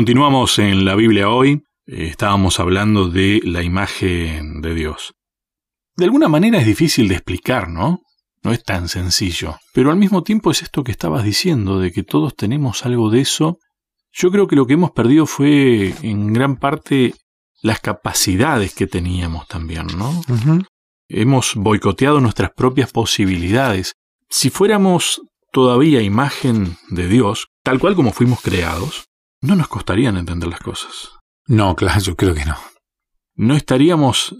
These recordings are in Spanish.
Continuamos en la Biblia hoy. Eh, estábamos hablando de la imagen de Dios. De alguna manera es difícil de explicar, ¿no? No es tan sencillo. Pero al mismo tiempo es esto que estabas diciendo, de que todos tenemos algo de eso. Yo creo que lo que hemos perdido fue en gran parte las capacidades que teníamos también, ¿no? Hemos boicoteado nuestras propias posibilidades. Si fuéramos todavía imagen de Dios, tal cual como fuimos creados, no nos costarían entender las cosas. No, claro, yo creo que no. No estaríamos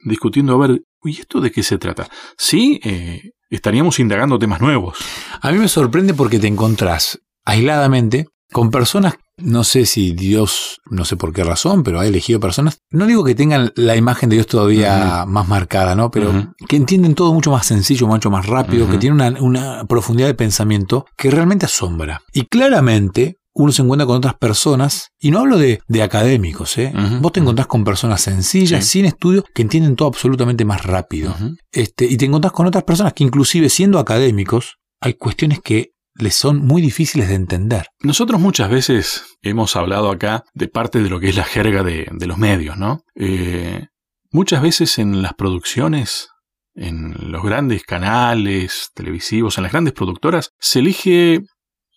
discutiendo a ver, ¿y esto de qué se trata? Sí, eh, estaríamos indagando temas nuevos. A mí me sorprende porque te encontrás aisladamente con personas, no sé si Dios, no sé por qué razón, pero ha elegido personas, no digo que tengan la imagen de Dios todavía más marcada, ¿no? Pero que entienden todo mucho más sencillo, mucho más rápido, que tienen una, una profundidad de pensamiento que realmente asombra. Y claramente uno se encuentra con otras personas, y no hablo de, académicos, ¿eh? vos te encontrás con personas sencillas, sin estudio, que entienden todo absolutamente más rápido. este, y te encontrás con otras personas que inclusive siendo académicos, hay cuestiones que les son muy difíciles de entender. Nosotros muchas veces hemos hablado acá de parte de lo que es la jerga de, los medios, ¿no? Eh, muchas veces en las producciones, en los grandes canales televisivos, en las grandes productoras, se elige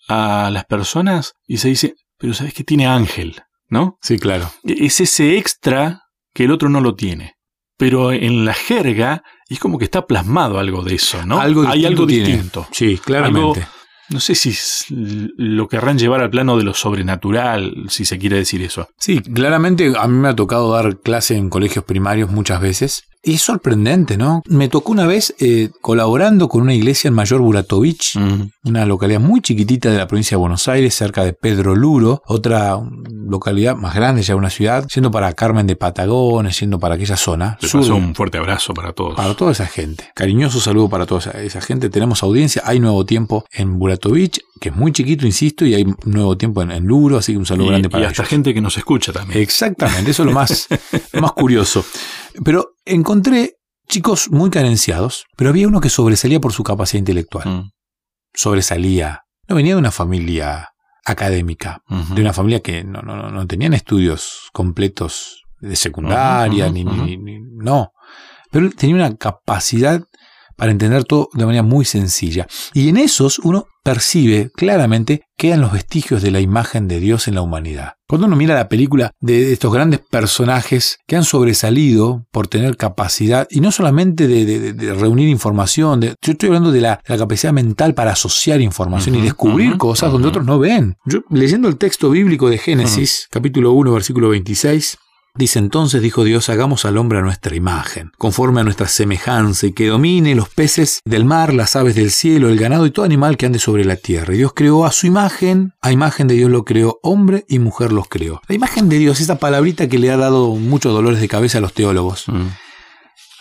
a las personas y se dice, pero ¿sabes que tiene ángel? ¿No? Sí, claro. E-, es ese extra que el otro no lo tiene. Pero en la jerga es como que está plasmado algo de eso, ¿no? Algo Hay algo distinto. Sí, claramente. no sé si lo querrán llevar al plano de lo sobrenatural, si se quiere decir eso. Sí, claramente a mí me ha tocado dar clase en colegios primarios muchas veces y es sorprendente, ¿no? Me tocó una vez eh, colaborando con una iglesia en Mayor Buratovich, una localidad muy chiquitita de la provincia de Buenos Aires, cerca de Pedro Luro, otra localidad más grande, ya una ciudad, yendo para Carmen de Patagones, yendo para aquella zona. Le paso un fuerte abrazo para todos. Para toda esa gente. Cariñoso saludo para toda esa gente. Tenemos audiencia, hay nuevo tiempo en Buratovich, que es muy chiquito, insisto, y hay nuevo tiempo en, Luro, así que un saludo grande para Y hasta gente que nos escucha también. Exactamente, eso es lo más, lo más curioso. Pero encontré chicos muy carenciados, pero había uno que sobresalía por su capacidad intelectual. Mm. Sobresalía. No venía de una familia académica, de una familia que no, no, no tenían estudios completos de secundaria, ni, ni, no. Pero él tenía una capacidad para entender todo de manera muy sencilla. Y en esos uno percibe claramente quedan los vestigios de la imagen de Dios en la humanidad. Cuando uno mira la película de estos grandes personajes que han sobresalido por tener capacidad, y no solamente de, reunir información, yo estoy hablando de la, capacidad mental para asociar información y descubrir cosas donde otros no ven. Yo, leyendo el texto bíblico de Génesis, capítulo 1, versículo 26, Dice entonces, dijo Dios, hagamos al hombre a nuestra imagen, conforme a nuestra semejanza, y que domine los peces del mar, las aves del cielo, el ganado y todo animal que ande sobre la tierra. Y Dios creó a su imagen, a imagen de Dios lo creó, hombre y mujer los creó. La imagen de Dios, esa palabrita que le ha dado muchos dolores de cabeza a los teólogos. Mm.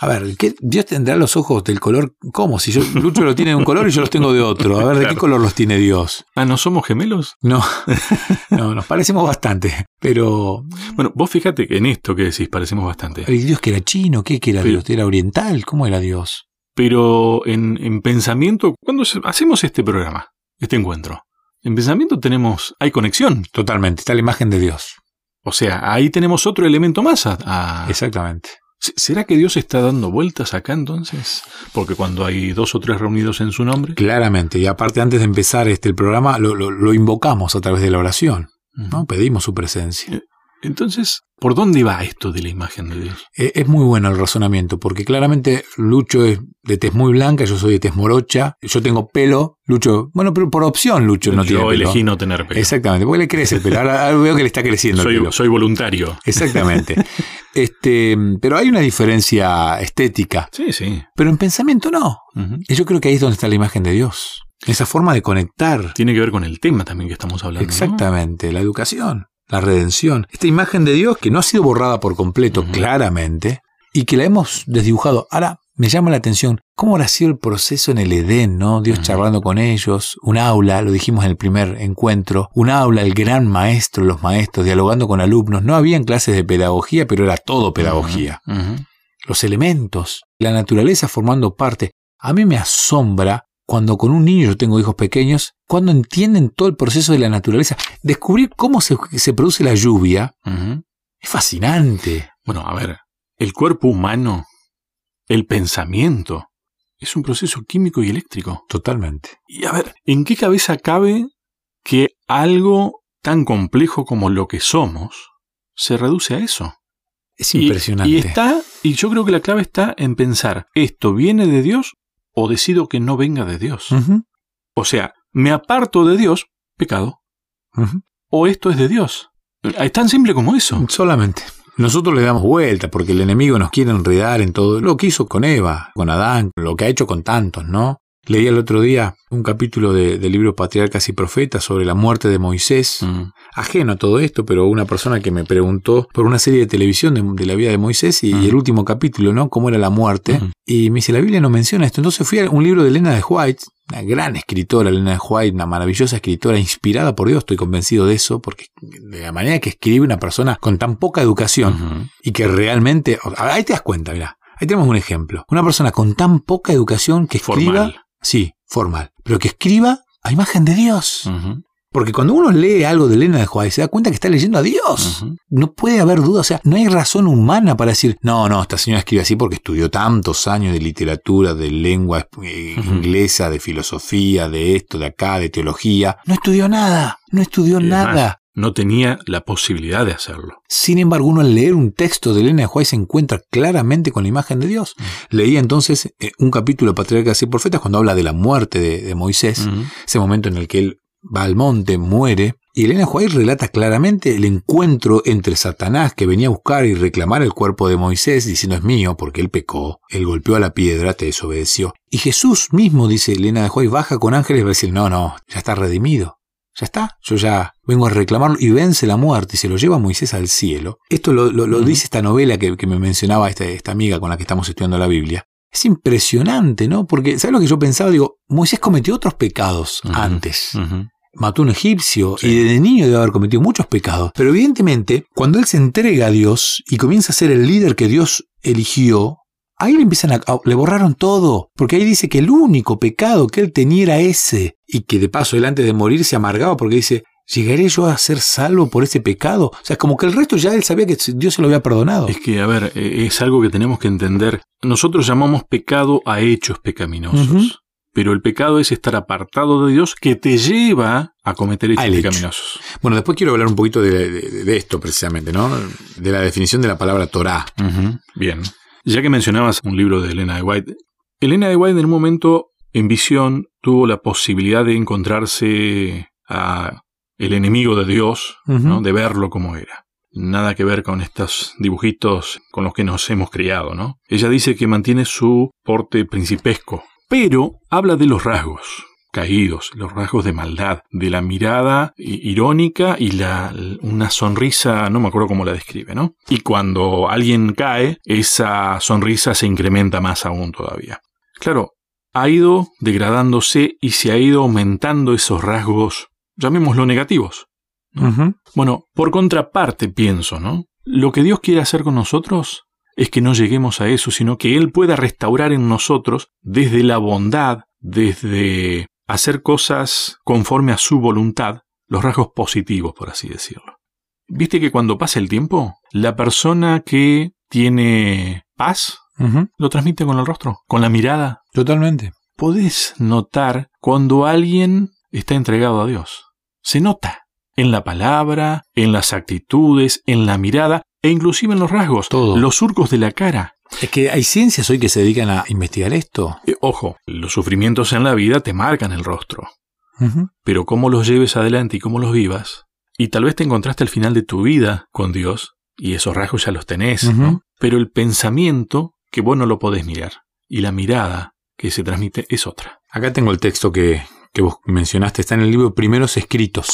A ver, ¿qué, Dios tendrá los ojos del color. ¿Cómo? Si yo, Lucho lo tiene de un color y yo los tengo de otro. A ver, ¿de qué color los tiene Dios? Ah, ¿no somos gemelos? No, no, nos parecemos bastante. Pero. Bueno, vos fíjate en esto que decís, parecemos bastante. ¿Y Dios que era chino? ¿Qué que era Dios? ¿Era oriental? ¿Cómo era Dios? Pero en, en pensamiento, cuando hacemos este programa, este encuentro, en pensamiento tenemos. hay conexión. Totalmente, está la imagen de Dios. O sea, ahí tenemos otro elemento más a... Exactamente. ¿Será que Dios está dando vueltas acá entonces? Porque cuando hay dos o tres reunidos en su nombre. Claramente, y aparte antes de empezar este el programa lo, lo, invocamos a través de la oración, ¿no? Pedimos su presencia. Entonces, ¿por dónde va esto de la imagen de Dios? Eh, es muy bueno el razonamiento, porque claramente Lucho es de tez muy blanca, yo soy de tez morocha, yo tengo pelo, Lucho, bueno, pero por opción Lucho no tiene pelo. Yo elegí no tener pelo. Exactamente, porque le crece el pelo, ahora, veo que le está creciendo soy, el pelo. Soy voluntario. Exactamente. este, pero hay una diferencia estética. Sí, sí. Pero en pensamiento no. Y yo creo que ahí es donde está la imagen de Dios. Esa forma de conectar. Tiene que ver con el tema también que estamos hablando. Exactamente, la educación la redención. Esta imagen de Dios que no ha sido borrada por completo, claramente, y que la hemos desdibujado. Ahora, me llama la atención, ¿cómo habrá sido el proceso en el Edén, no? Dios charlando con ellos, un aula, lo dijimos en el primer encuentro, un aula, el gran maestro, los maestros, dialogando con alumnos. No habían clases de pedagogía, pero era todo pedagogía. Los elementos, la naturaleza formando parte. A mí me asombra cuando con un niño, yo tengo hijos pequeños, cuando entienden todo el proceso de la naturaleza, descubrir cómo se, se produce la lluvia, es fascinante. Bueno, a ver, el cuerpo humano, el pensamiento, es un proceso químico y eléctrico. Totalmente. Y a ver, ¿en qué cabeza cabe que algo tan complejo como lo que somos se reduce a eso? Es impresionante. Y, está, y yo creo que la clave está en pensar, ¿esto viene de Dios o decido que no venga de Dios? O sea, me aparto de Dios, pecado. O esto es de Dios. Es tan simple como eso. Solamente. Nosotros le damos vuelta porque el enemigo nos quiere enredar en todo lo que hizo con Eva, con Adán, lo que ha hecho con tantos, ¿no? Leí el otro día un capítulo del libro Patriarcas y Profetas sobre la muerte de Moisés, mm. ajeno a todo esto, pero una persona que me preguntó por una serie de televisión de, la vida de Moisés y, mm. el último capítulo, ¿no? Cómo era la muerte. Mm. Y me dice, la Biblia no menciona esto. Entonces fui a un libro de Elena de White, una gran escritora, Elena de White, una maravillosa escritora, inspirada por Dios, estoy convencido de eso, porque de la manera que escribe una persona con tan poca educación y que realmente, ahí te das cuenta, mira, ahí tenemos un ejemplo, una persona con tan poca educación que escriba Sí, formal. Pero que escriba a imagen de Dios. Porque cuando uno lee algo de Elena de Juárez se da cuenta que está leyendo a Dios. No puede haber duda, o sea, no hay razón humana para decir, no, no, esta señora escribe así porque estudió tantos años de literatura, de lengua eh, inglesa, de filosofía, de esto, de acá, de teología. No estudió nada, no estudió nada no tenía la posibilidad de hacerlo. Sin embargo, uno al leer un texto de Elena de Juárez se encuentra claramente con la imagen de Dios. Mm. Leía entonces eh, un capítulo de Patriarcas y Profetas cuando habla de la muerte de, Moisés, mm. ese momento en el que él va al monte, muere, y Elena Juárez relata claramente el encuentro entre Satanás que venía a buscar y reclamar el cuerpo de Moisés diciendo es mío porque él pecó, él golpeó a la piedra, te desobedeció. Y Jesús mismo, dice Elena de Juárez, baja con ángeles y va a decir, no, no, ya está redimido. Ya está, yo ya vengo a reclamarlo y vence la muerte y se lo lleva Moisés al cielo. Esto lo, dice esta novela que, me mencionaba esta, esta, amiga con la que estamos estudiando la Biblia. Es impresionante, ¿no? Porque, ¿sabes lo que yo pensaba? Digo, Moisés cometió otros pecados antes. Mató a un egipcio y desde niño debe haber cometido muchos pecados. Pero evidentemente, cuando él se entrega a Dios y comienza a ser el líder que Dios eligió, Ahí le empiezan a, le borraron todo, porque ahí dice que el único pecado que él tenía era ese, y que de paso él antes de morir se amargaba porque dice, ¿llegaré yo a ser salvo por ese pecado? O sea, como que el resto ya él sabía que Dios se lo había perdonado. Es que, a ver, e, es algo que tenemos que entender. Nosotros llamamos pecado a hechos pecaminosos. Pero el pecado es estar apartado de Dios que te lleva a cometer hechos pecaminosos. Bueno, después quiero hablar un poquito de, esto precisamente, ¿no? De la definición de la palabra Torah. Bien. Ya que mencionabas un libro de Elena de White, Elena de White en un momento en visión tuvo la posibilidad de encontrarse a el enemigo de Dios, ¿no? de verlo como era. Nada que ver con estos dibujitos con los que nos hemos criado, ¿no? Ella dice que mantiene su porte principesco, pero habla de los rasgos caídos, los rasgos de maldad, de la mirada irónica y la, una sonrisa, no me acuerdo cómo la describe, ¿no? Y cuando alguien cae, esa sonrisa se incrementa más aún todavía. Claro, ha ido degradándose y se ha ido aumentando esos rasgos, llamémoslo negativos. Bueno, por contraparte pienso, ¿no? Lo que Dios quiere hacer con nosotros es que no lleguemos a eso, sino que Él pueda restaurar en nosotros desde la bondad, desde hacer cosas conforme a su voluntad, los rasgos positivos, por así decirlo. ¿Viste que cuando pasa el tiempo, la persona que tiene paz lo transmite con el rostro, con la mirada? Totalmente. Podés notar cuando alguien está entregado a Dios. Se nota en la palabra, en las actitudes, en la mirada e inclusive en los rasgos, Todo. los surcos de la cara. Es que hay ciencias hoy que se dedican a investigar esto. Eh, ojo, los sufrimientos en la vida te marcan el rostro. Pero cómo los lleves adelante y cómo los vivas, y tal vez te encontraste al final de tu vida con Dios, y esos rasgos ya los tenés, ¿no? Pero el pensamiento, que vos no lo podés mirar, y la mirada que se transmite es otra. Acá tengo el texto que, que vos mencionaste, está en el libro Primeros Escritos,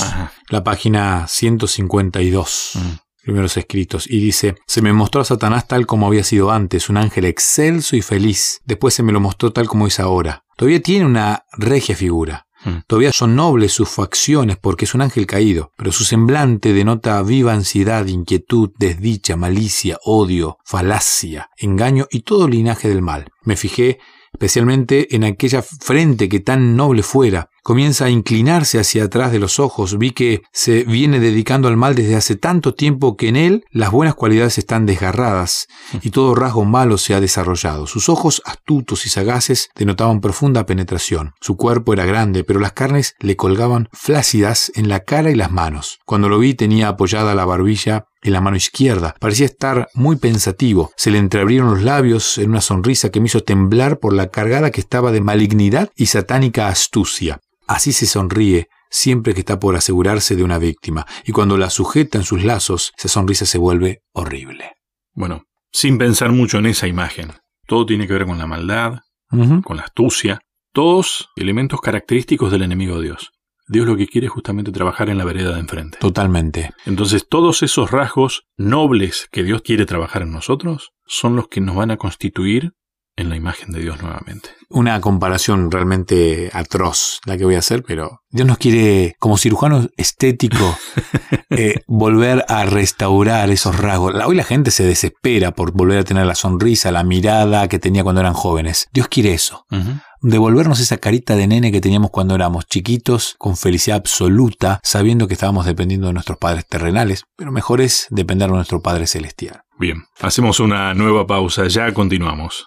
la página 152 primeros escritos, y dice, se me mostró a Satanás tal como había sido antes, un ángel excelso y feliz, después se me lo mostró tal como es ahora. Todavía tiene una regia figura, hmm. Todavía son nobles sus facciones porque es un ángel caído, pero su semblante denota viva ansiedad, inquietud, desdicha, malicia, odio, falacia, engaño y todo linaje del mal. Me fijé especialmente en aquella frente que tan noble fuera. Comienza a inclinarse hacia atrás de los ojos. Vi que se viene dedicando al mal desde hace tanto tiempo que en él las buenas cualidades están desgarradas y todo rasgo malo se ha desarrollado. Sus ojos astutos y sagaces denotaban profunda penetración. Su cuerpo era grande, pero las carnes le colgaban flácidas en la cara y las manos. Cuando lo vi tenía apoyada la barbilla en la mano izquierda. Parecía estar muy pensativo. Se le entreabrieron los labios en una sonrisa que me hizo temblar por la cargada que estaba de malignidad y satánica astucia. Así se sonríe siempre que está por asegurarse de una víctima, y cuando la sujeta en sus lazos, esa sonrisa se vuelve horrible. Bueno, sin pensar mucho en esa imagen, todo tiene que ver con la maldad, con la astucia, todos elementos característicos del enemigo de Dios. Dios lo que quiere es justamente trabajar en la vereda de enfrente. Totalmente. Entonces, todos esos rasgos nobles que Dios quiere trabajar en nosotros son los que nos van a constituir en la imagen de Dios nuevamente. Una comparación realmente atroz la que voy a hacer, pero Dios nos quiere, como cirujano estético, eh, volver a restaurar esos rasgos. Hoy la gente se desespera por volver a tener la sonrisa, la mirada que tenía cuando eran jóvenes. Dios quiere eso. Devolvernos esa carita de nene que teníamos cuando éramos chiquitos, con felicidad absoluta, sabiendo que estábamos dependiendo de nuestros padres terrenales, pero mejor es depender de nuestro Padre Celestial. Bien, hacemos una nueva pausa, ya continuamos.